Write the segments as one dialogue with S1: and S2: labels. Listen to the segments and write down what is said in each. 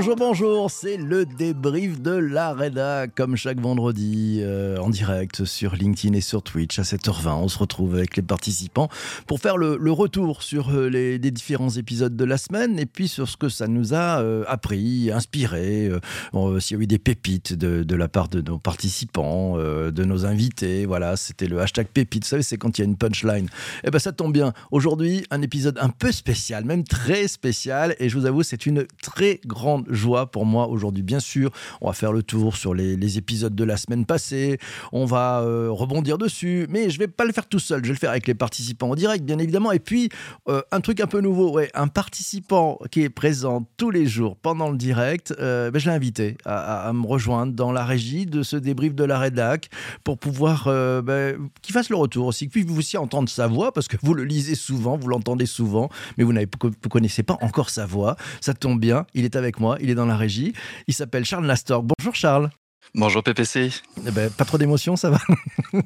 S1: Bonjour, bonjour, c'est le débrief de la Reda, comme chaque vendredi, euh, en direct sur LinkedIn et sur Twitch à 7h20. On se retrouve avec les participants pour faire le, retour sur euh, les, différents épisodes de la semaine et puis sur ce que ça nous a euh, appris, inspiré, s'il y a eu des pépites de, la part de nos participants, de nos invités. Voilà, c'était le hashtag pépite. Vous savez, c'est quand il y a une punchline. Eh ben, ça tombe bien. Aujourd'hui, un épisode un peu spécial, même très spécial. Et je vous avoue, c'est une très grande joie pour moi aujourd'hui. Bien sûr, on va faire le tour sur les, épisodes de la semaine passée, on va euh, rebondir dessus, mais je vais pas le faire tout seul, je vais le faire avec les participants en direct, bien évidemment. Et puis, euh, un truc un peu nouveau, ouais, un participant qui est présent tous les jours pendant le direct, euh, ben, je l'ai invité à, me rejoindre dans la régie de ce débrief de la rédac pour pouvoir ben, qu'il fasse le retour aussi, que vous aussi entendre sa voix, parce que vous le lisez souvent, vous l'entendez souvent, mais vous ne connaissez pas encore sa voix. Ça tombe bien, il est avec moi, il est dans la régie. Il s'appelle Charles Lastor. Bonjour Charles.
S2: Bonjour PPC.
S1: Eh ben, pas trop d'émotion, ça va?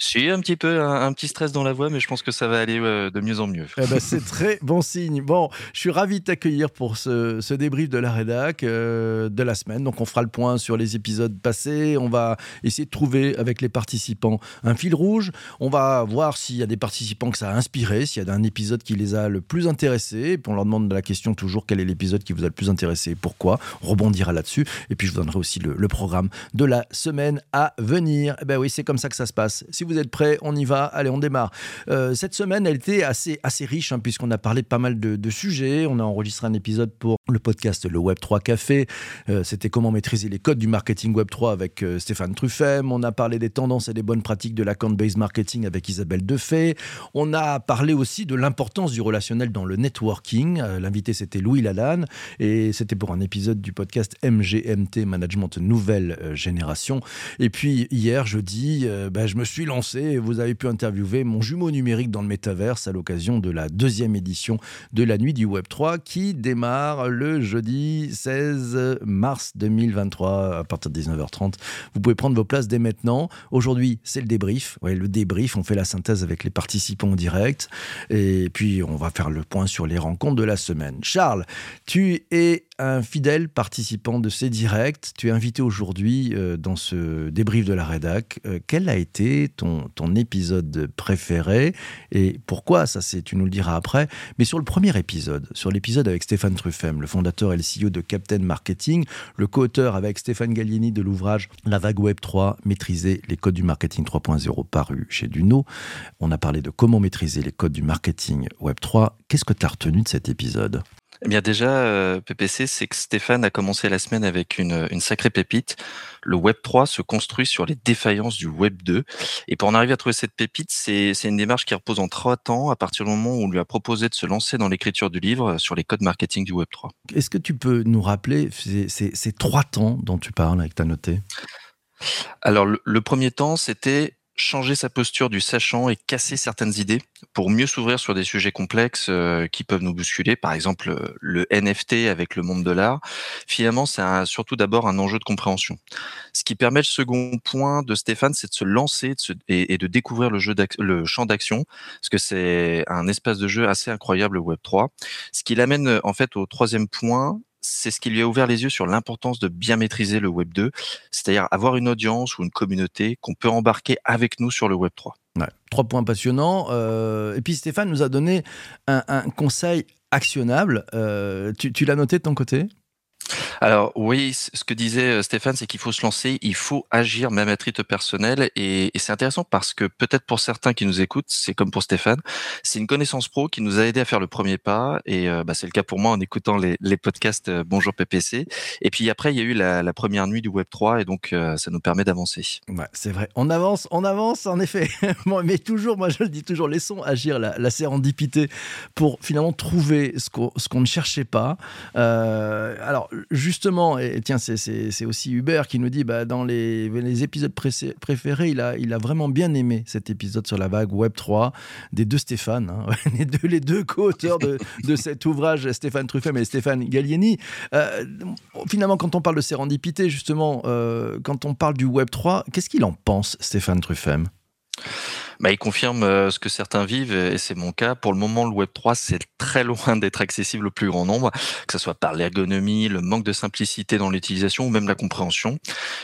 S2: J'ai un petit peu un, petit stress dans la voix, mais je pense que ça va aller euh, de mieux en mieux.
S1: Eh ben, c'est très bon signe. Bon, je suis ravi de t'accueillir pour ce, débrief de la rédac euh, de la semaine. Donc, on fera le point sur les épisodes passés. On va essayer de trouver avec les participants un fil rouge. On va voir s'il y a des participants que ça a inspiré, s'il y a un épisode qui les a le plus intéressés. Et puis, on leur demande la question toujours quel est l'épisode qui vous a le plus intéressé, pourquoi? On rebondira là-dessus. Et puis, je vous donnerai aussi le, le programme de la semaine à venir. Eh ben oui, c'est comme ça que ça se passe. Si vous êtes prêts, on y va. Allez, on démarre. Euh, cette semaine, elle était assez, assez riche, hein, puisqu'on a parlé de pas mal de, sujets. On a enregistré un épisode pour le podcast Le Web 3 Café. Euh, c'était comment maîtriser les codes du marketing Web 3 avec euh, Stéphane Truffem. On a parlé des tendances et des bonnes pratiques de l'account-based marketing avec Isabelle Defay. On a parlé aussi de l'importance du relationnel dans le networking. L'invité, c'était Louis Lalanne. Et c'était pour un épisode du podcast MGMT Management Nouvelle euh, génération. Et puis hier, jeudi, euh, bah, je me suis lancé vous avez pu interviewer mon jumeau numérique dans le métaverse à l'occasion de la deuxième édition de la nuit du Web 3 qui démarre le jeudi 16 mars 2023 à partir de 19h30. Vous pouvez prendre vos places dès maintenant. Aujourd'hui, c'est le débrief. Le débrief, on fait la synthèse avec les participants en direct. Et puis, on va faire le point sur les rencontres de la semaine. Charles, tu es un fidèle participant de ces directs. Tu es invité aujourd'hui euh, dans ce débrief de la rédac. Euh, quel a été ton, ton épisode préféré et pourquoi Ça, c'est tu nous le diras après. Mais sur le premier épisode, sur l'épisode avec Stéphane Truffem, le fondateur et le CEO de Captain Marketing, le co-auteur avec Stéphane Gallieni de l'ouvrage La vague Web 3, maîtriser les codes du marketing 3.0 paru chez Duno. On a parlé de comment maîtriser les codes du marketing Web 3. Qu'est-ce que tu as retenu de cet épisode?
S2: Eh bien déjà, euh, PPC, c'est que Stéphane a commencé la semaine avec une, une sacrée pépite. Le Web 3 se construit sur les défaillances du Web 2. Et pour en arriver à trouver cette pépite, c'est une démarche qui repose en trois temps à partir du moment où on lui a proposé de se lancer dans l'écriture du livre sur les codes marketing du Web 3.
S1: Est-ce que tu peux nous rappeler ces, ces, trois temps dont tu parles avec ta noté
S2: alors, le premier temps, c'était changer sa posture du sachant et casser certaines idées pour mieux s'ouvrir sur des sujets complexes euh, qui peuvent nous bousculer, par exemple le NFT avec le monde de l'art. Finalement, c'est surtout d'abord un enjeu de compréhension. Ce qui permet le second point de Stéphane, c'est de se lancer et, et, de découvrir le, jeu le champ d'action, parce que c'est un espace de jeu assez incroyable Web 3. Ce qui l'amène en fait au troisième point, c'est ce qui lui a ouvert les yeux sur l'importance de bien maîtriser le Web 2, c'est-à-dire avoir une audience ou une communauté qu'on peut embarquer avec nous sur le Web 3.
S1: trois points passionnants. Euh, et puis Stéphane nous a donné un, conseil actionnable. Euh, tu l'as noté de ton côté?
S2: Alors oui, ce que disait euh, Stéphane, c'est qu'il faut se lancer, il faut agir même à titre personnel. Et, c'est intéressant parce que peut-être pour certains qui nous écoutent, c'est comme pour Stéphane, c'est une connaissance pro qui nous a aidé à faire le premier pas. Et euh, bah, c'est le cas pour moi en écoutant les, podcasts euh, Bonjour PPC. Et puis après, il y a eu la, première nuit du Web 3 et donc ça nous permet d'avancer.
S1: C'est vrai. On avance, on avance en effet. mais toujours, moi je le dis toujours, laissons agir la, la sérendipité pour finalement trouver ce qu'on ne cherchait pas. alors justement, et tiens, c'est aussi Hubert qui nous dit, bah, dans les, épisodes préférés, il a, vraiment bien aimé cet épisode sur la vague Web 3 des deux Stéphane, hein. les deux, les deux co-auteurs de, de, cet ouvrage, Stéphane Truffem et Stéphane Gallieni. Euh, finalement, quand on parle de sérendipité, justement, euh, quand on parle du Web 3, qu'est-ce qu'il en pense, Stéphane Truffem
S2: Bah, il confirme euh, ce que certains vivent et c'est mon cas. Pour le moment, le Web 3, c'est très loin d'être accessible au plus grand nombre, que ce soit par l'ergonomie, le manque de simplicité dans l'utilisation ou même la compréhension.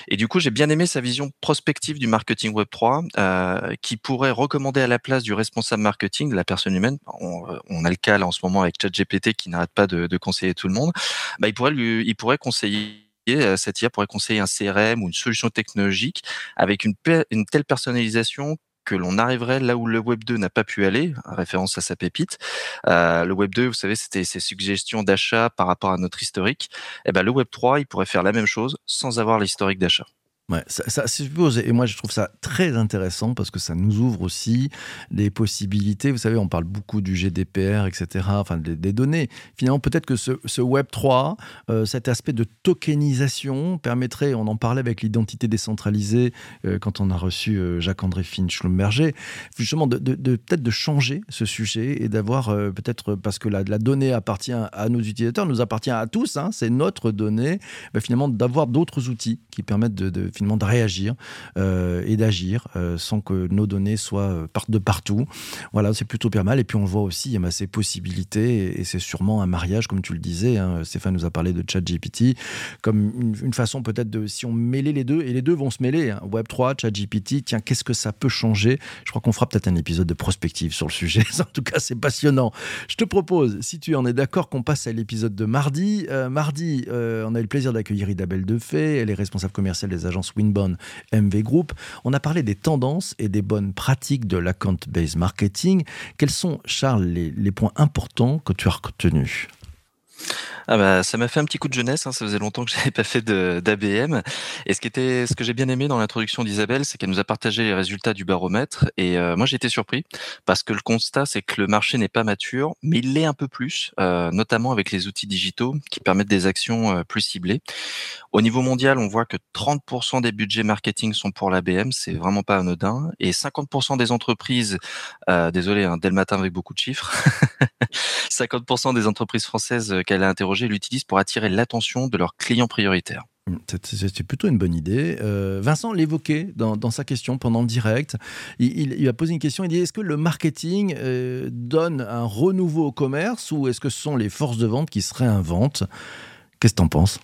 S2: Et du coup, j'ai bien aimé sa vision prospective du marketing Web 3, euh, qui pourrait recommander à la place du responsable marketing, la personne humaine. On, on a le cas là en ce moment avec ChatGPT qui n'arrête pas de, de, conseiller tout le monde. Bah, il pourrait lui, il pourrait conseiller euh, cette IA pourrait conseiller un CRM ou une solution technologique avec une, une telle personnalisation que l'on arriverait là où le Web 2 n'a pas pu aller, référence à sa pépite. Euh, le Web 2, vous savez, c'était ses suggestions d'achat par rapport à notre historique. Et eh ben, le Web 3, il pourrait faire la même chose sans avoir l'historique d'achat.
S1: Ouais, ça, suppose, et moi je trouve ça très intéressant parce que ça nous ouvre aussi des possibilités. Vous savez, on parle beaucoup du GDPR, etc., enfin des, données. Finalement, peut-être que ce, ce Web 3, euh, cet aspect de tokenisation permettrait, on en parlait avec l'identité décentralisée euh, quand on a reçu euh, Jacques-André Finch-Schlumberger, justement de, peut-être de changer ce sujet et d'avoir peut-être, parce que la, donnée appartient à nos utilisateurs, nous appartient à tous, hein, c'est notre donnée, ben, finalement d'avoir d'autres outils qui permettent de finalement de réagir euh, et d'agir euh, sans que nos données soient euh, partent de partout. Voilà, c'est plutôt pas mal. Et puis on voit aussi, il y a ces possibilités et, c'est sûrement un mariage, comme tu le disais. Hein, Stéphane nous a parlé de ChatGPT comme une, façon peut-être de, si on mêlait les deux, et les deux vont se mêler, hein, Web3, ChatGPT, tiens, qu'est-ce que ça peut changer? Je crois qu'on fera peut-être un épisode de prospective sur le sujet. en tout cas, c'est passionnant. Je te propose, si tu en es d'accord, qu'on passe à l'épisode de mardi. Mardi, on a eu le plaisir d'accueillir Idabelle Defay, elle est responsable commerciale des agences Winbon MV Group. On a parlé des tendances et des bonnes pratiques de l'account-based marketing. Quels sont, Charles, les, les points importants que tu as retenus?
S2: Ah bah, ça m'a fait un petit coup de jeunesse. Hein. Ça faisait longtemps que j'avais pas fait d'ABM. Et ce qui était, ce que j'ai bien aimé dans l'introduction d'Isabelle, c'est qu'elle nous a partagé les résultats du baromètre. Et euh, moi, j'ai été surpris parce que le constat, c'est que le marché n'est pas mature, mais il l'est un peu plus, euh, notamment avec les outils digitaux qui permettent des actions euh, plus ciblées. Au niveau mondial, on voit que 30% des budgets marketing sont pour l'ABM. C'est vraiment pas anodin. Et 50% des entreprises, euh, désolé, hein, dès le matin avec beaucoup de chiffres, 50% des entreprises françaises qu'elle a interrogées l'utilisent pour attirer l'attention de leurs clients prioritaires.
S1: C'est plutôt une bonne idée. Euh, Vincent l'évoquait dans, dans, sa question pendant le direct. Il, il, il, a posé une question. Il dit est-ce que le marketing euh, donne un renouveau au commerce ou est-ce que ce sont les forces de vente qui se réinventent? Qu'est-ce que tu en penses?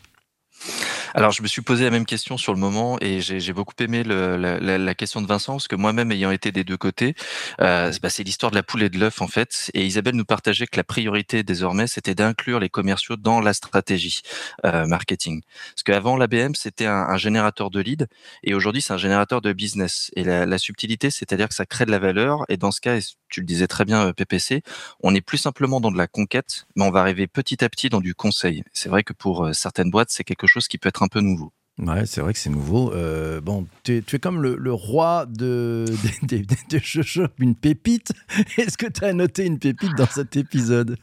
S2: Alors, je me suis posé la même question sur le moment et j'ai beaucoup aimé le, la, la, question de Vincent parce que moi-même ayant été des deux côtés, euh, bah, c'est l'histoire de la poule et de l'œuf en fait. Et Isabelle nous partageait que la priorité désormais, c'était d'inclure les commerciaux dans la stratégie euh, marketing. Parce qu'avant, l'ABM, c'était un, un, générateur de leads et aujourd'hui, c'est un générateur de business. Et la, la subtilité, c'est-à-dire que ça crée de la valeur et dans ce cas, tu le disais très bien, euh, PPC, on est plus simplement dans de la conquête, mais on va arriver petit à petit dans du conseil. C'est vrai que pour euh, certaines boîtes, c'est quelque chose qui peut être un peu nouveau.
S1: Ouais, c'est vrai que c'est nouveau. Euh, bon, tu es, tu es, comme le, le roi de, de, de, de, Je une pépite. Est-ce que tu as noté une pépite dans cet épisode?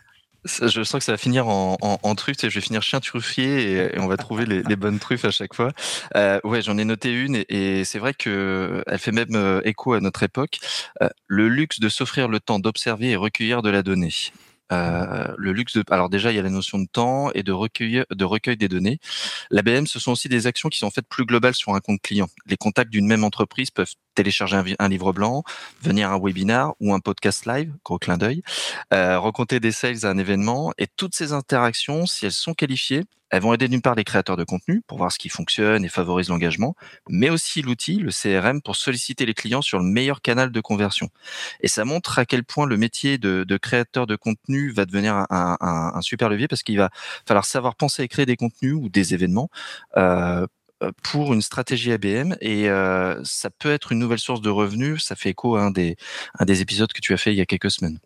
S2: Je sens que ça va finir en, en, en truffe, je vais finir chien truffier et, et on va trouver les, les, bonnes truffes à chaque fois. Euh, ouais, j'en ai noté une et, et c'est vrai que elle fait même euh, écho à notre époque. Euh, le luxe de s'offrir le temps d'observer et recueillir de la donnée. Euh, le luxe de, alors déjà il y a la notion de temps et de recueil, de recueil des données. L'ABM, ce sont aussi des actions qui sont faites plus globales sur un compte client. Les contacts d'une même entreprise peuvent télécharger un, un, livre blanc, venir à un webinar ou un podcast live, gros clin d'œil, euh, rencontrer des sales à un événement et toutes ces interactions, si elles sont qualifiées, elles vont aider d'une part les créateurs de contenu pour voir ce qui fonctionne et favorise l'engagement, mais aussi l'outil, le CRM, pour solliciter les clients sur le meilleur canal de conversion. Et ça montre à quel point le métier de, créateur de contenu va devenir un, super levier parce qu'il va falloir savoir penser et créer des contenus ou des événements euh, pour une stratégie ABM et euh, ça peut être une nouvelle source de revenus. Ça fait écho à un des, un des épisodes que tu as fait il y a quelques semaines.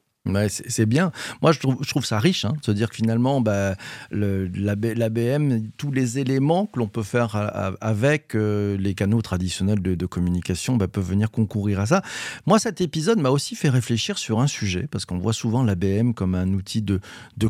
S1: C'est bien. Moi, je trouve, ça riche, hein, de se dire que finalement, bah, l'ABM, tous les éléments que l'on peut faire avec euh, les canaux traditionnels de, communication bah, peuvent venir concourir à ça. Moi, cet épisode m'a aussi fait réfléchir sur un sujet, parce qu'on voit souvent l'ABM comme un outil de,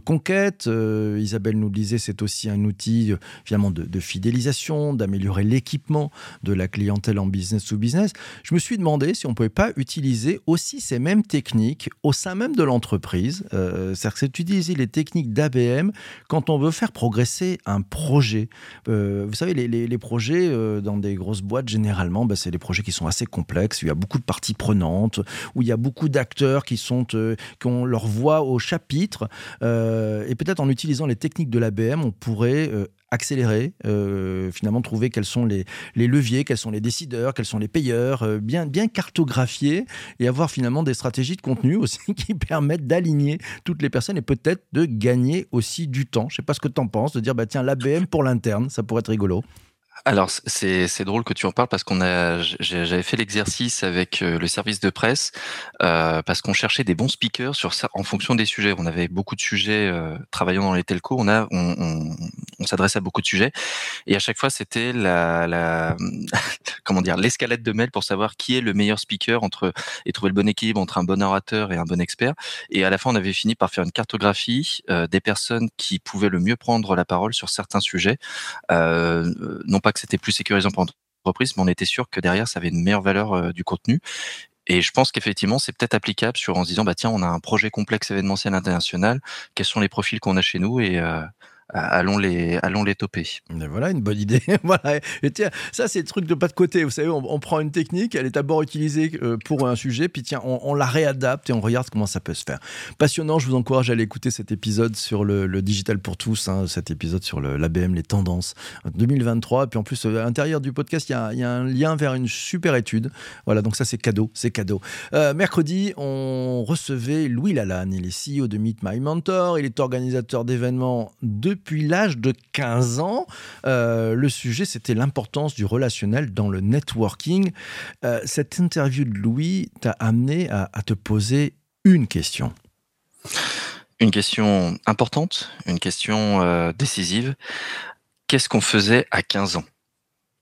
S1: conquête. Euh, Isabelle nous le disait, c'est aussi un outil finalement de, de fidélisation, d'améliorer l'équipement de la clientèle en business to business. Je me suis demandé si on ne pouvait pas utiliser aussi ces mêmes techniques au sein même de de l'entreprise. Euh, C'est-à-dire que c'est d'utiliser les techniques d'ABM quand on veut faire progresser un projet. Euh, vous savez, les, projets euh, dans des grosses boîtes, généralement, bah, c'est des projets qui sont assez complexes. Il y a beaucoup de parties prenantes, où il y a beaucoup d'acteurs qui, sont, qui ont leur voix au chapitre. Et peut-être en utilisant les techniques de l'ABM, on pourrait accélérer, euh, finalement trouver quels sont les, les leviers, quels sont les décideurs, quels sont les payeurs, euh, bien, bien cartographier et avoir finalement des stratégies de contenu aussi qui permettent d'aligner toutes les personnes et peut-être de gagner aussi du temps. Je sais pas ce que tu en penses, de dire bah tiens l'ABM pour l'interne, ça pourrait être rigolo.
S2: Alors c'est drôle que tu en parles parce qu'on a j'avais fait l'exercice avec euh, le service de presse euh, parce qu'on cherchait des bons speakers sur en fonction des sujets. On avait beaucoup de sujets euh, travaillant dans les telcos. On a on, s'adresse à beaucoup de sujets et à chaque fois c'était la, comment dire l'escalade de mails pour savoir qui est le meilleur speaker entre et trouver le bon équilibre entre un bon orateur et un bon expert. Et à la fin on avait fini par faire une cartographie des personnes qui pouvaient le mieux prendre la parole sur certains sujets. Non pas que c'était plus sécurisant pour l'entreprise, mais on était sûr que derrière, ça avait une meilleure valeur euh, du contenu. Et je pense qu'effectivement, c'est peut-être applicable sur en se disant, bah tiens, on a un projet complexe événementiel international. Quels sont les profils qu'on a chez nous et euh, allons les allons les toper.
S1: Voilà une bonne idée. voilà. Et tiens, ça c'est le truc de pas de côté. Vous savez, on, prend une technique, elle est d'abord utilisée euh, pour un sujet, puis tiens, on, la réadapte et on regarde comment ça peut se faire. Passionnant. Je vous encourage à aller écouter cet épisode sur le, digital pour tous, hein, cet épisode sur l'ABM, les tendances 2023. Et puis en plus, euh, à l'intérieur du podcast, il y, a, un lien vers une super étude. Voilà, donc ça c'est cadeau, c'est cadeau. Euh, mercredi, on recevait Louis Lalanne. Il est CEO de Meet My Mentor. Il est organisateur d'événements depuis l'âge de 15 ans. Euh, le sujet, c'était l'importance du relationnel dans le networking. Euh, cette interview de Louis t'a amené à, à te poser une question.
S2: Une question importante, une question euh, décisive. Qu'est-ce qu'on faisait à 15 ans?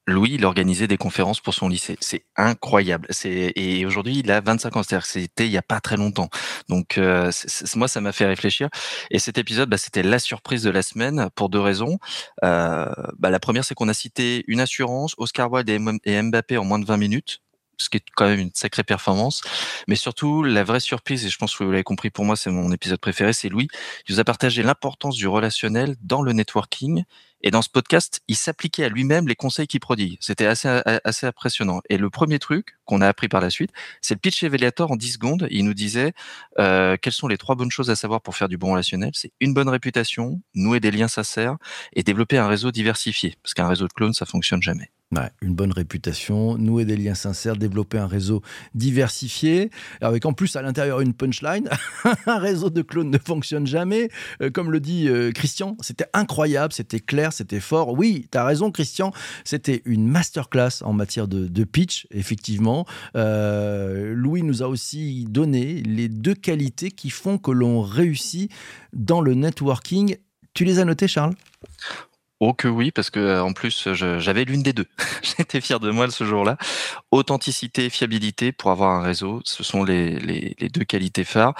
S2: Louis, il organisait des conférences pour son lycée. C'est incroyable. Et aujourd'hui, il a 25 ans. C'est-à-dire que c'était il y a pas très longtemps. Donc euh, moi, ça m'a fait réfléchir. Et cet épisode, bah, c'était la surprise de la semaine pour deux raisons. Euh, bah, la première, c'est qu'on a cité une assurance, Oscar Wilde et Mbappé en moins de 20 minutes ce qui est quand même une sacrée performance. Mais surtout, la vraie surprise, et je pense que vous l'avez compris pour moi, c'est mon épisode préféré, c'est Louis. Il nous a partagé l'importance du relationnel dans le networking. Et dans ce podcast, il s'appliquait à lui-même les conseils qu'il prodigue. C'était assez, assez impressionnant. Et le premier truc qu'on a appris par la suite, c'est le pitch Elevator en 10 secondes. Il nous disait euh, quelles sont les trois bonnes choses à savoir pour faire du bon relationnel? C'est une bonne réputation, nouer des liens sincères et développer un réseau diversifié. Parce qu'un réseau de clones, ça fonctionne jamais.
S1: Ouais, une bonne réputation, nouer des liens sincères, développer un réseau diversifié, avec en plus à l'intérieur une punchline. un réseau de clones ne fonctionne jamais. Euh, comme le dit euh, Christian, c'était incroyable, c'était clair, c'était fort. Oui, tu as raison Christian, c'était une masterclass en matière de, pitch, effectivement. Euh, Louis nous a aussi donné les deux qualités qui font que l'on réussit dans le networking. Tu les as notées, Charles?
S2: Oh que oui, parce que euh, en plus j'avais l'une des deux. J'étais fier de moi ce jour-là. Authenticité et fiabilité pour avoir un réseau, ce sont les, deux qualités phares.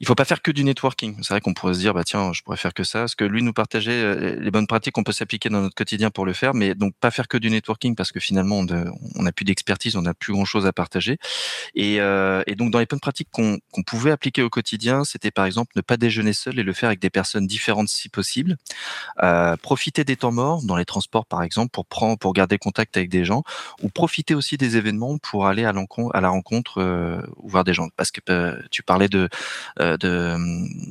S2: Il faut pas faire que du networking. C'est vrai qu'on pourrait se dire bah tiens, je pourrais faire que ça. Parce que lui nous partageait euh, les bonnes pratiques qu'on peut s'appliquer dans notre quotidien pour le faire, mais donc pas faire que du networking parce que finalement on n'a plus d'expertise, on n'a plus grand-chose à partager. Et, euh, et donc dans les bonnes pratiques qu'on qu'on pouvait appliquer au quotidien, c'était par exemple ne pas déjeuner seul et le faire avec des personnes différentes si possible. Euh, profiter des temps morts dans les transports par exemple pour prendre pour garder contact avec des gens ou profiter aussi des événements pour aller à, à la rencontre euh, ou voir des gens parce que euh, tu parlais de euh, de euh,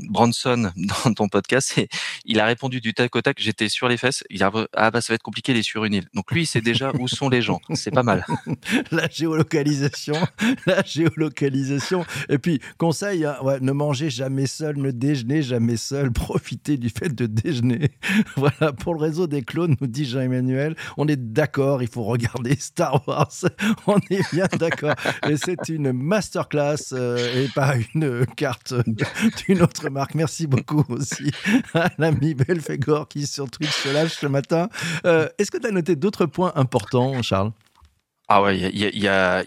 S2: Bronson dans ton podcast et il a répondu du tac au tac j'étais sur les fesses il a ah bah ça va être compliqué il est sur une île donc lui il sait déjà où sont les gens c'est pas mal
S1: la géolocalisation, la géolocalisation. Et puis, conseil, hein, ne mangez jamais seul, ne déjeunez jamais seul, profitez du fait de déjeuner. voilà, pour le réseau des clones, nous dit Jean-Emmanuel, on est d'accord, il faut regarder Star Wars, on est bien d'accord. Et c'est une masterclass euh, et pas une carte d'une autre marque. Merci beaucoup aussi à l'ami Belfegor qui sur Twitch se lâche ce matin. Euh, Est-ce que tu as noté d'autres points importants, Charles?
S2: Ah ouais, il y a,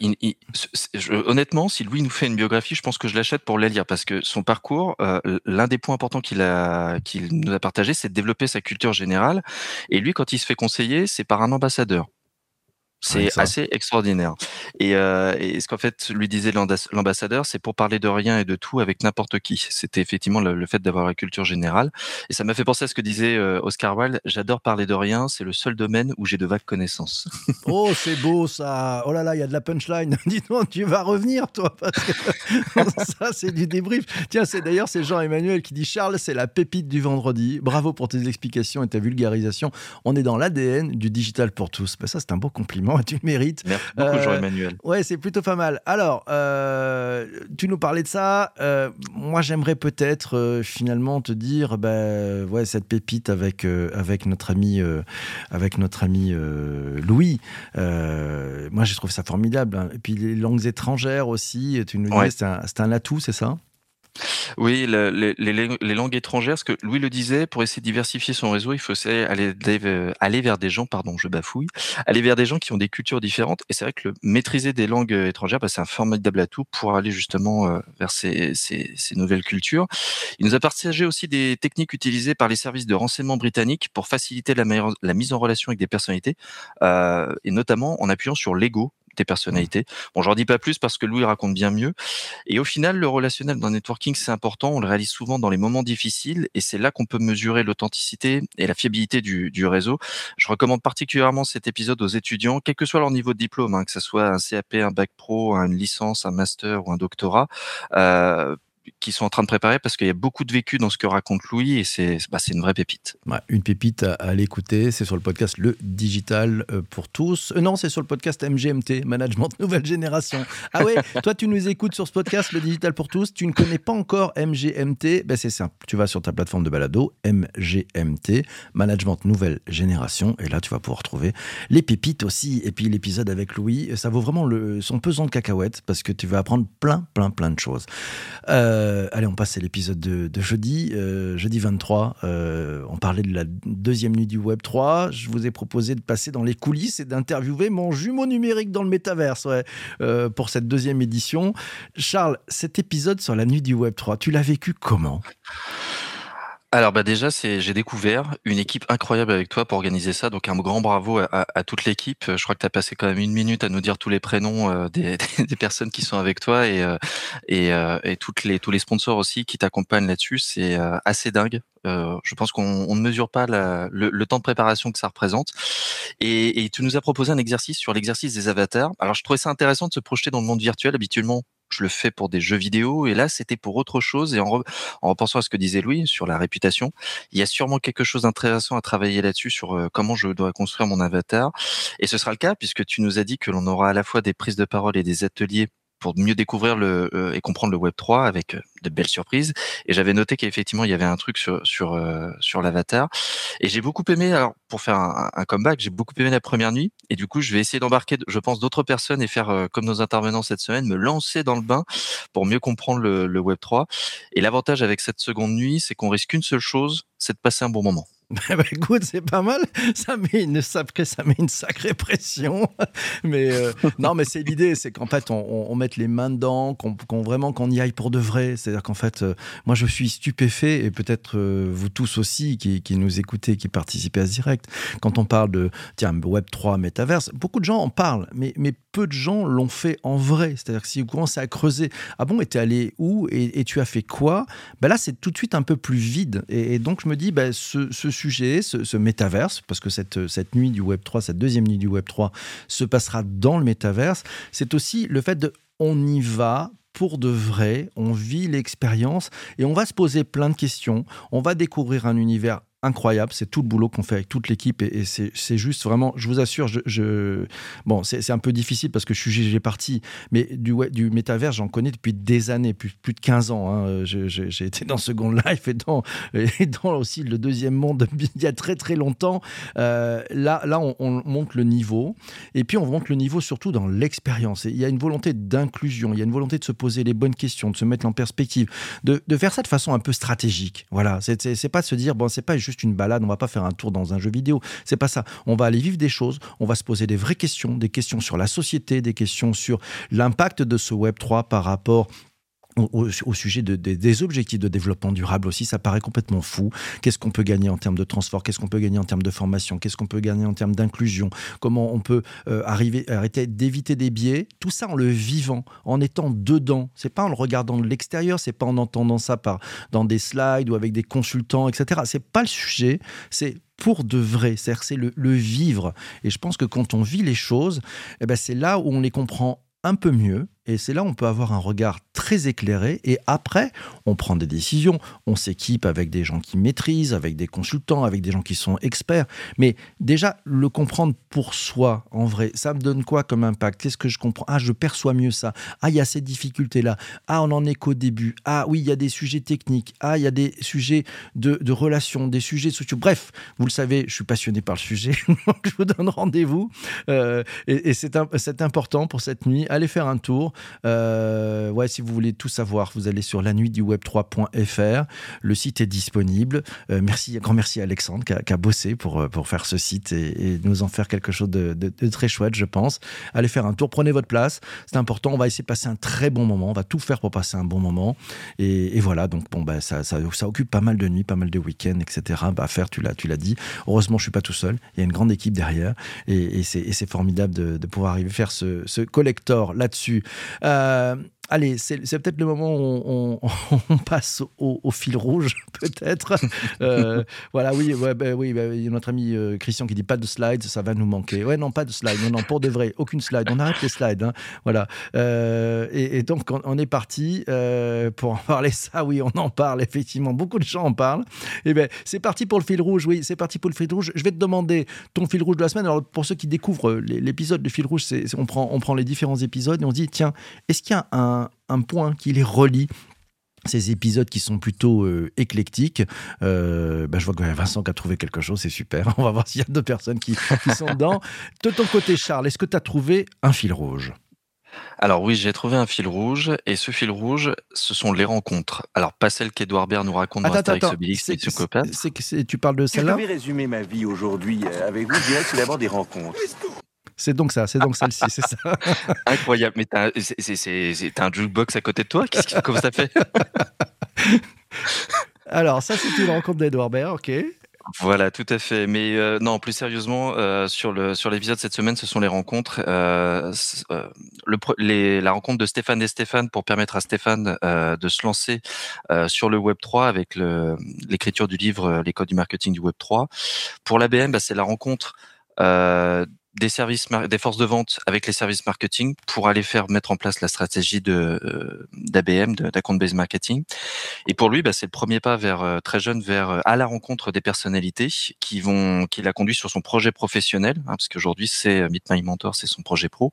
S2: honnêtement, si Louis nous fait une biographie, je pense que je l'achète pour la lire parce que son parcours, euh, l'un des points importants qu'il a, qu'il nous a partagé, c'est de développer sa culture générale. Et lui, quand il se fait conseiller, c'est par un ambassadeur. C'est assez extraordinaire. Et, euh, et ce qu'en fait lui disait l'ambassadeur, c'est pour parler de rien et de tout avec n'importe qui. C'était effectivement le, fait d'avoir la culture générale. Et ça m'a fait penser à ce que disait euh, Oscar Wilde. J'adore parler de rien. C'est le seul domaine où j'ai de vagues connaissances.
S1: oh, c'est beau ça. Oh là là, il y a de la punchline. Dis-moi, tu vas revenir toi parce que ça c'est du débrief. Tiens, c'est d'ailleurs c'est Jean-Emmanuel qui dit Charles, c'est la pépite du vendredi. Bravo pour tes explications et ta vulgarisation. On est dans l'ADN du digital pour tous. Ben, ça c'est un beau compliment tu le mérites.
S2: Merci beaucoup, Jean-Emmanuel.
S1: Ouais, c'est plutôt pas mal. Alors, euh, tu nous parlais de ça. Euh, moi, j'aimerais peut-être euh, finalement te dire, bah, ouais, cette pépite avec, avec notre ami, avec notre ami Louis. moi, je trouve ça formidable. Hein. Et puis les langues étrangères aussi. Tu nous disais, c'est un atout, c'est ça?
S2: Oui, les, langues étrangères, ce que Louis le disait, pour essayer de diversifier son réseau, il faut aller, aller vers des gens, pardon, je bafouille, aller vers des gens qui ont des cultures différentes. Et c'est vrai que le, maîtriser des langues étrangères, bah, c'est un formidable atout pour aller justement euh, vers ces, nouvelles cultures. Il nous a partagé aussi des techniques utilisées par les services de renseignement britanniques pour faciliter la, la mise en relation avec des personnalités, euh, et notamment en appuyant sur l'ego des personnalités. Bon, j'en dis pas plus parce que Louis raconte bien mieux. Et au final, le relationnel dans le networking, c'est important. On le réalise souvent dans les moments difficiles et c'est là qu'on peut mesurer l'authenticité et la fiabilité du, réseau. Je recommande particulièrement cet épisode aux étudiants, quel que soit leur niveau de diplôme, hein, que ce soit un CAP, un bac pro, une licence, un master ou un doctorat. Euh, qui sont en train de préparer parce qu'il y a beaucoup de vécu dans ce que raconte Louis et c'est bah, une vraie pépite.
S1: une pépite à, à l'écouter, c'est sur le podcast Le Digital euh, pour tous. Euh, non, c'est sur le podcast MGMT, Management Nouvelle Génération. Ah ouais, toi tu nous écoutes sur ce podcast Le Digital pour tous, tu ne connais pas encore MGMT, ben c'est simple, tu vas sur ta plateforme de balado, MGMT, Management Nouvelle Génération, et là tu vas pouvoir trouver les pépites aussi, et puis l'épisode avec Louis, ça vaut vraiment le, son pesant de cacahuètes parce que tu vas apprendre plein, plein, plein de choses. Euh, euh, allez, on passe à l'épisode de, jeudi, euh, jeudi 23. Euh, on parlait de la deuxième nuit du Web 3. Je vous ai proposé de passer dans les coulisses et d'interviewer mon jumeau numérique dans le métaverse pour cette deuxième édition. Charles, cet épisode sur la nuit du Web 3, tu l'as vécu comment?
S2: Alors bah déjà, c'est j'ai découvert une équipe incroyable avec toi pour organiser ça. Donc un grand bravo à, toute l'équipe. Je crois que tu as passé quand même une minute à nous dire tous les prénoms euh, des, personnes qui sont avec toi et, euh, et, euh, et, toutes les, tous les sponsors aussi qui t'accompagnent là-dessus. C'est assez dingue. je pense qu'on ne mesure pas la, le, le, temps de préparation que ça représente. Et, et tu nous as proposé un exercice sur l'exercice des avatars. Alors je trouvais ça intéressant de se projeter dans le monde virtuel. Habituellement, je le fais pour des jeux vidéo et là c'était pour autre chose et en, en repensant à ce que disait Louis sur la réputation, il y a sûrement quelque chose d'intéressant à travailler là-dessus sur euh, comment je dois construire mon avatar et ce sera le cas puisque tu nous as dit que l'on aura à la fois des prises de parole et des ateliers pour mieux découvrir le, euh, et comprendre le Web 3 avec euh, de belles surprises. Et j'avais noté qu'effectivement il y avait un truc sur sur euh, sur l'avatar. Et j'ai beaucoup aimé. Alors pour faire un, un comeback, j'ai beaucoup aimé la première nuit. Et du coup, je vais essayer d'embarquer, je pense, d'autres personnes et faire comme nos intervenants cette semaine, me lancer dans le bain pour mieux comprendre le, le Web 3. Et l'avantage avec cette seconde nuit, c'est qu'on risque qu'une seule chose, c'est de passer un bon moment.
S1: bah, écoute, c'est pas mal. Ça met une sacrée, ça met une sacrée pression. mais euh, non, mais c'est l'idée, c'est qu'en fait, on, mette les mains dedans, qu'on vraiment qu'on y aille pour de vrai. C'est-à-dire qu'en fait, euh, moi, je suis stupéfait et peut-être euh, vous tous aussi qui, nous écoutez, qui participez à ce direct. Quand on parle de tiens Web 3, métaverse, beaucoup de gens en parlent, mais, mais peu de gens l'ont fait en vrai. C'est-à-dire que si vous commencez à creuser, ah bon, et t'es allé où et, tu as fait quoi? Ben Là, c'est tout de suite un peu plus vide. Et, donc, je me dis, ben, ce, ce sujet, ce, métaverse, parce que cette, cette nuit du Web 3, cette deuxième nuit du Web 3 se passera dans le métaverse, c'est aussi le fait de on y va pour de vrai, on vit l'expérience et on va se poser plein de questions, on va découvrir un univers incroyable. C'est tout le boulot qu'on fait avec toute l'équipe et, c'est juste vraiment, je vous assure, je, bon, c'est un peu difficile parce que je suis GG parti, mais du, du métavers, j'en connais depuis des années, plus, plus de 15 ans. Hein. J'ai été dans Second Life et dans, et dans aussi le deuxième monde il y a très très longtemps. Euh, là, là on, monte le niveau et puis on monte le niveau surtout dans l'expérience. Il y a une volonté d'inclusion, il y a une volonté de se poser les bonnes questions, de se mettre en perspective, de, de faire ça de façon un peu stratégique. Voilà, c'est pas de se dire, bon, c'est pas juste une balade, on va pas faire un tour dans un jeu vidéo. C'est pas ça. On va aller vivre des choses, on va se poser des vraies questions, des questions sur la société, des questions sur l'impact de ce Web 3 par rapport au, sujet de, des objectifs de développement durable aussi, ça paraît complètement fou. Qu'est-ce qu'on peut gagner en termes de transport? Qu'est-ce qu'on peut gagner en termes de formation? Qu'est-ce qu'on peut gagner en termes d'inclusion? Comment on peut euh, arriver, arrêter d'éviter des biais? Tout ça en le vivant, en étant dedans. C'est pas en le regardant de l'extérieur, c'est pas en entendant ça par dans des slides ou avec des consultants, etc. C'est pas le sujet. C'est pour de vrai, c'est le, le, vivre. Et je pense que quand on vit les choses, eh ben c'est là où on les comprend un peu mieux et c'est là où on peut avoir un regard très éclairé. Et après, on prend des décisions. On s'équipe avec des gens qui maîtrisent, avec des consultants, avec des gens qui sont experts. Mais déjà, le comprendre pour soi, en vrai, ça me donne quoi comme impact? Qu'est-ce que je comprends? Ah, je perçois mieux ça. Ah, il y a ces difficultés-là. Ah, on en est qu'au début. Ah, oui, il y a des sujets techniques. Ah, il y a des sujets de, relations, des sujets sociaux. Bref, vous le savez, je suis passionné par le sujet. Je vous donne rendez-vous. Euh, et c'est important pour cette nuit. Allez faire un tour. Euh, ouais, si vous voulez tout savoir, vous allez sur lanuitduweb3.fr. Le site est disponible. Euh, merci, grand merci à Alexandre qui a, bossé pour, euh, pour faire ce site et, nous en faire quelque chose de, très chouette, je pense. Allez faire un tour, prenez votre place. C'est important. On va essayer de passer un très bon moment. On va tout faire pour passer un bon moment. Et, voilà, donc bon, bah, ça, ça, occupe pas mal de nuits, pas mal de week-ends, etc. Bah, à faire, tu l'as, dit. Heureusement, je suis pas tout seul. Il y a une grande équipe derrière et, c'est formidable de, pouvoir arriver à faire ce collector là-dessus. Euh, allez, c'est peut-être le moment où on, passe au, fil rouge, peut-être. Euh, voilà, oui, ouais, bah, oui il y a notre ami euh, Christian qui dit pas de slides, ça va nous manquer. Ouais, non, pas de slides, non, non, pour de vrai, aucune slide. On arrête les slides, hein. voilà. Euh, et, donc, on, est parti pour en parler. Ça, oui, on en parle, effectivement. Beaucoup de gens en parlent. Et eh ben, c'est parti pour le fil rouge, oui, c'est parti pour le fil rouge. Je vais te demander ton fil rouge de la semaine. Alors, pour ceux qui découvrent l'épisode de fil rouge, c'est on, prend, on prend les différents épisodes et on dit, tiens, est-ce qu'il y a un un, point qui les relie ces épisodes qui sont plutôt euh, éclectiques. Euh, bah, je vois que Vincent qui a trouvé quelque chose, c'est super. On va voir s'il y a deux personnes qui, sont dedans. De ton côté, Charles, est-ce que tu as trouvé un fil rouge?
S2: Alors oui, j'ai trouvé un fil rouge, et ce fil rouge, ce sont les rencontres. Alors pas celle qu'Edouard Baird nous raconte dans Astérix Obélix et
S1: C'est tu parles de celle-là
S3: Je vais résumer ma vie aujourd'hui euh, avec vous, je dirais que c'est d'abord des rencontres.
S1: C'est donc ça, c'est donc celle-ci, c'est ça.
S2: Incroyable, mais t'as un jukebox à côté de toi? Qu'est-ce que comment ça fait?
S1: Alors, ça, c'est une rencontre d'Edouard Baird, ok.
S2: Voilà, tout à fait. Mais euh, non, plus sérieusement, euh, sur le sur l'épisode cette semaine, ce sont les rencontres. Euh, le, les, la rencontre de Stéphane et Stéphane pour permettre à Stéphane de se lancer sur le Web 3 avec l'écriture du livre Les codes du marketing du Web 3. Pour l'ABM, bah, c'est la rencontre des services, des forces de vente avec les services marketing pour aller faire mettre en place la stratégie de euh, d'ABM, d'account based marketing. Et pour lui, bah, c'est le premier pas vers euh, très jeune vers euh, à la rencontre des personnalités qui vont, qui l'a conduit sur son projet professionnel, hein, parce qu'aujourd'hui c'est Meet My Mentor, c'est son projet pro.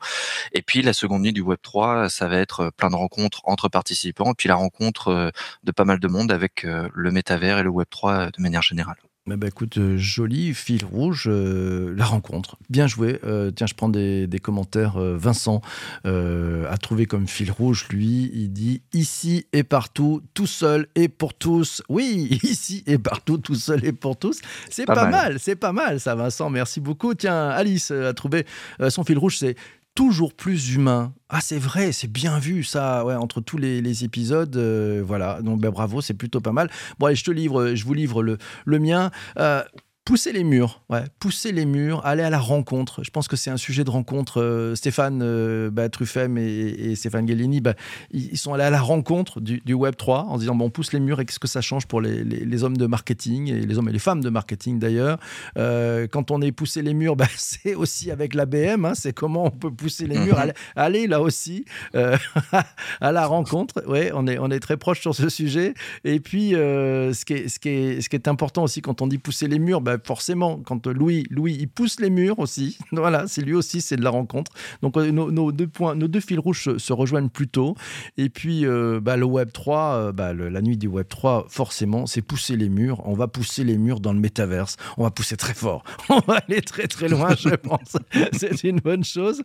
S2: Et puis la seconde nuit du Web 3, ça va être plein de rencontres entre participants, et puis la rencontre de pas mal de monde avec le métavers et le Web 3 de manière générale.
S1: Bah, écoute, euh, joli fil rouge, euh, la rencontre. Bien joué. Euh, tiens, je prends des, commentaires. Vincent a trouvé comme fil rouge, lui, il dit ici et partout, tout seul et pour tous. Oui, ici et partout, tout seul et pour tous. C'est pas, mal, c'est pas mal ça, Vincent. Merci beaucoup. Tiens, Alice a trouvé son fil rouge, c'est toujours plus humain. Ah, c'est vrai, c'est bien vu ça, ouais, entre tous les, épisodes. Euh, voilà, donc ben, bravo, c'est plutôt pas mal. Bon, allez, je te livre, je vous livre le, le mien. Euh, Pousser les murs, ouais, pousser les murs, aller à la rencontre. Je pense que c'est un sujet de rencontre. Euh, Stéphane euh, bah, Truffem et, Stéphane Gellini, bah, ils, sont allés à la rencontre du, Web 3 en disant bon, on pousse les murs et qu'est-ce que ça change pour les, hommes de marketing et les hommes et les femmes de marketing d'ailleurs. Euh, quand on est poussé les murs, bah, c'est aussi avec l'ABM. Hein, c'est comment on peut pousser les murs. Mhm. Aller, là aussi à la rencontre. Ouais, on est, on est très proche sur ce sujet. Et puis, ce, qui est, ce, qui est, ce qui est important aussi quand on dit pousser les murs, bah, forcément, quand Louis, Louis, il pousse les murs aussi. voilà, c'est lui aussi, c'est de la rencontre. Donc euh, nos, deux points, nos deux fils rouges se, rejoignent plutôt. Et puis euh, bah, le Web 3, euh, bah, la nuit du Web 3, forcément, c'est pousser les murs. On va pousser les murs dans le métaverse. On va pousser très fort. On va aller très très loin, je pense. c'est une bonne chose.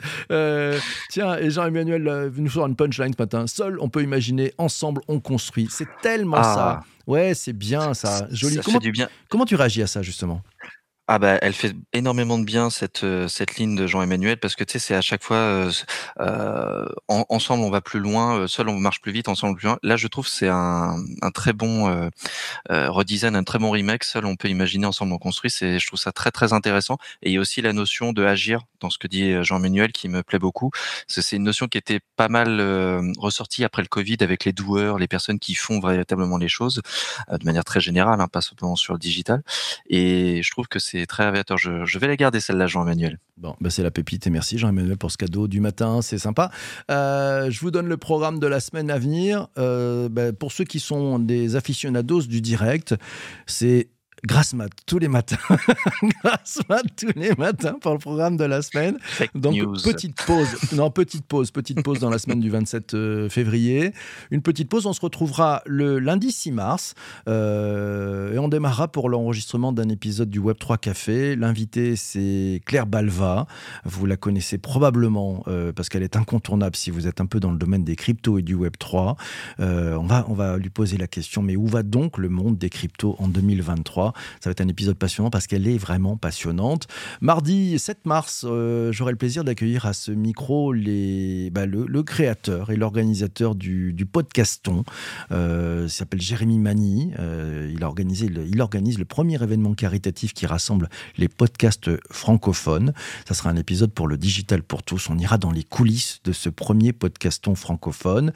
S1: tiens, et Jean-Emmanuel nous sort une punchline ce matin. Seul, on peut imaginer. Ensemble, on construit. C'est tellement ah. ça. Ouais, c'est bien ça. Joli. comment,
S2: du bien.
S1: comment tu réagis à ça justement?
S2: Ah bah, elle fait énormément de bien cette, heu, cette ligne de Jean-Emmanuel parce que tu sais, c'est à chaque fois, heu, s heu, en ensemble on va plus loin, heu, seul on marche plus vite, ensemble plus loin. Là, je trouve c'est un un très bon, heu, redesign, un très bon remake. Seul on peut imaginer, ensemble on construit. C'est je trouve ça très, très intéressant et il y a aussi la notion de agir dans ce que dit, Jean-Emmanuel qui me plaît beaucoup. C'est une notion qui était pas mal, hem, ressortie après le covid avec les doueurs, les personnes qui font véritablement les choses, de manière très générale, hein, pas simplement sur le digital et je trouve que c'est très révélateur. Je je vais la garder celle-là, Jean-Emmanuel.
S1: Bon, bah, c'est la pépite et merci Jean-Emmanuel pour ce cadeau du matin, c'est sympa. Heu, je vous donne le programme de la semaine à venir. Heu, bah, pour ceux qui sont des aficionados du direct, c'est Grasse mat tous les matins. Grasse mat tous les matins pour le programme de la semaine.
S2: Fake
S1: Donc
S2: news.
S1: petite pause, non petite pause, petite pause dans la semaine du 27 euh, février. Une petite pause, on se retrouvera le lundi 6 mars euh, et on démarrera pour l'enregistrement d'un épisode du Web 3 Café. L'invité c'est Claire Balva. Vous la connaissez probablement euh, parce qu'elle est incontournable si vous êtes un peu dans le domaine des cryptos et du Web 3. Euh, on va on va lui poser la question mais où va donc le monde des cryptos en 2023 Ça va être un épisode passionnant parce qu'elle est vraiment passionnante. Mardi 7 mars, euh, j'aurai le plaisir d'accueillir à ce micro bah, le, créateur et l'organisateur du, podcaston. Euh, il s'appelle Jérémy Mani. Euh, il, il organise le premier événement caritatif qui rassemble les podcasts francophones. Ça sera un épisode pour le digital pour tous. On ira dans les coulisses de ce premier podcaston francophone.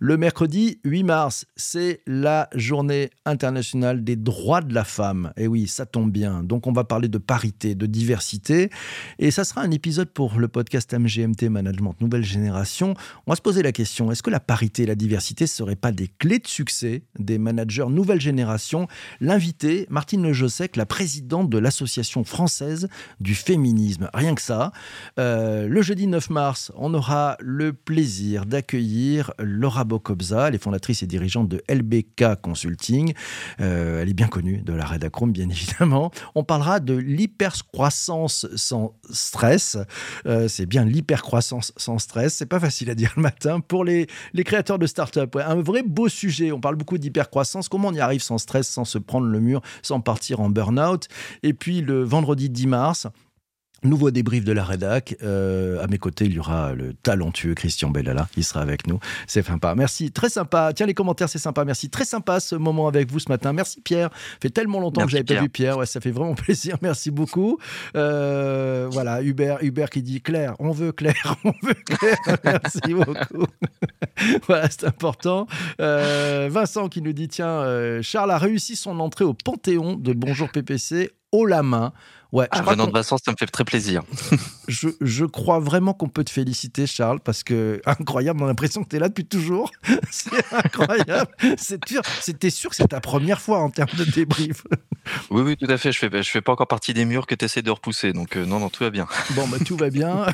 S1: Le mercredi 8 mars, c'est la journée internationale des droits de la femme. Et oui, ça tombe bien. Donc on va parler de parité, de diversité. Et ça sera un épisode pour le podcast MGMT Management Nouvelle Génération. On va se poser la question, est-ce que la parité et la diversité ne seraient pas des clés de succès des managers nouvelle génération? L'invité, Martine Le Jossec, la présidente de l'Association française du féminisme. Rien que ça. Euh, le jeudi 9 mars, on aura le plaisir d'accueillir Laura Bocobza, elle est fondatrice et dirigeante de LBK Consulting. Euh, elle est bien connue de la Bien évidemment. On parlera de l'hypercroissance sans stress. Euh, c'est bien l'hypercroissance sans stress. C'est pas facile à dire le matin pour les, créateurs de start-up. Un vrai beau sujet. On parle beaucoup d'hypercroissance. Comment on y arrive sans stress, sans se prendre le mur, sans partir en burn-out? Et puis le vendredi 10 mars, Nouveau débrief de la rédac. Euh, à mes côtés, il y aura le talentueux Christian Bellala. Il sera avec nous. C'est sympa. Merci. Très sympa. Tiens, les commentaires, c'est sympa. Merci. Très sympa ce moment avec vous ce matin. Merci Pierre. fait tellement longtemps
S2: Merci,
S1: que j'avais pas vu Pierre. Ouais, ça fait vraiment plaisir. Merci beaucoup. Euh, voilà, Hubert, Hubert qui dit Claire, on veut Claire, on veut Claire. Merci beaucoup. voilà, c'est important. Euh, Vincent qui nous dit tiens, Charles a réussi son entrée au Panthéon de Bonjour PPC haut la main. Ouais, je
S2: Ah,
S1: qu'on-
S2: de Vincent, ça me fait très plaisir.
S1: je, je crois vraiment qu'on peut te féliciter, Charles, parce que incroyable, on a l'impression que tu es là depuis toujours. C'est incroyable. C'est sûr, c'était sûr que c'est ta première fois en termes de débrief.
S2: Oui, oui, tout à fait. Je fais, je fais pas encore partie des murs que tu essaies de repousser. Donc, euh, non, non, tout va bien.
S1: Bon, bah, tout va bien.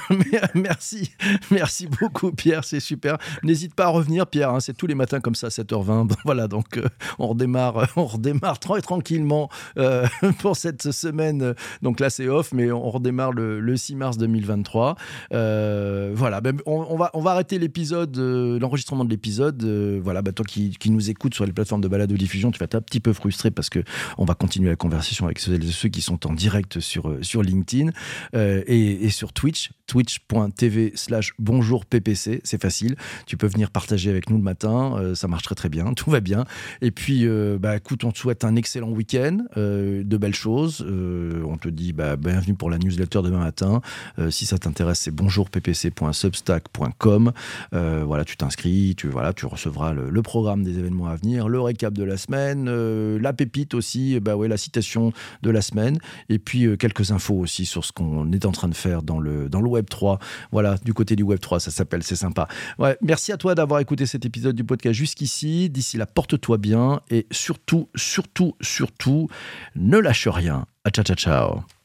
S1: Merci. Merci beaucoup, Pierre. C'est super. N'hésite pas à revenir, Pierre. hein, c'est tous les matins comme ça, 7h20. Bon, Voilà, donc euh, on redémarre, on redémarre très tranquillement euh, pour cette semaine. Donc là, c'est off, mais on redémarre le, le 6 mars 2023. Euh, voilà, ben, on, on va, on va arrêter l'épisode, euh, l'enregistrement de l'épisode. Euh, voilà, bah, toi qui, qui nous écoutes sur les plateformes de balado diffusion, tu vas être un petit peu frustré parce que on va continuer la conversation avec ceux, qui sont en direct sur, sur LinkedIn et sur Twitch, twitch.tv slash bonjour PPC, c'est facile. Tu peux venir partager avec nous le matin, euh, ça marche très très bien, tout va bien. Et puis, euh, bah, écoute, on te souhaite un excellent week-end, euh, de belles choses. on te dit bah, bienvenue pour la newsletter demain matin. si ça t'intéresse, c'est bonjourppc.substack.com. voilà, tu t'inscris, tu, voilà, tu recevras le, programme des événements à venir, le récap de la semaine, la pépite aussi, bah, ouais, la citation de la semaine, et puis quelques infos aussi sur ce qu'on est en train de faire dans le dans l'Ouest Web3. Voilà, du côté du Web3, ça s'appelle, c'est sympa. Ouais, merci à toi d'avoir écouté cet épisode du podcast jusqu'ici. D'ici là, porte-toi bien et surtout, surtout, surtout, ne lâche rien. Ah, ciao, ciao, ciao.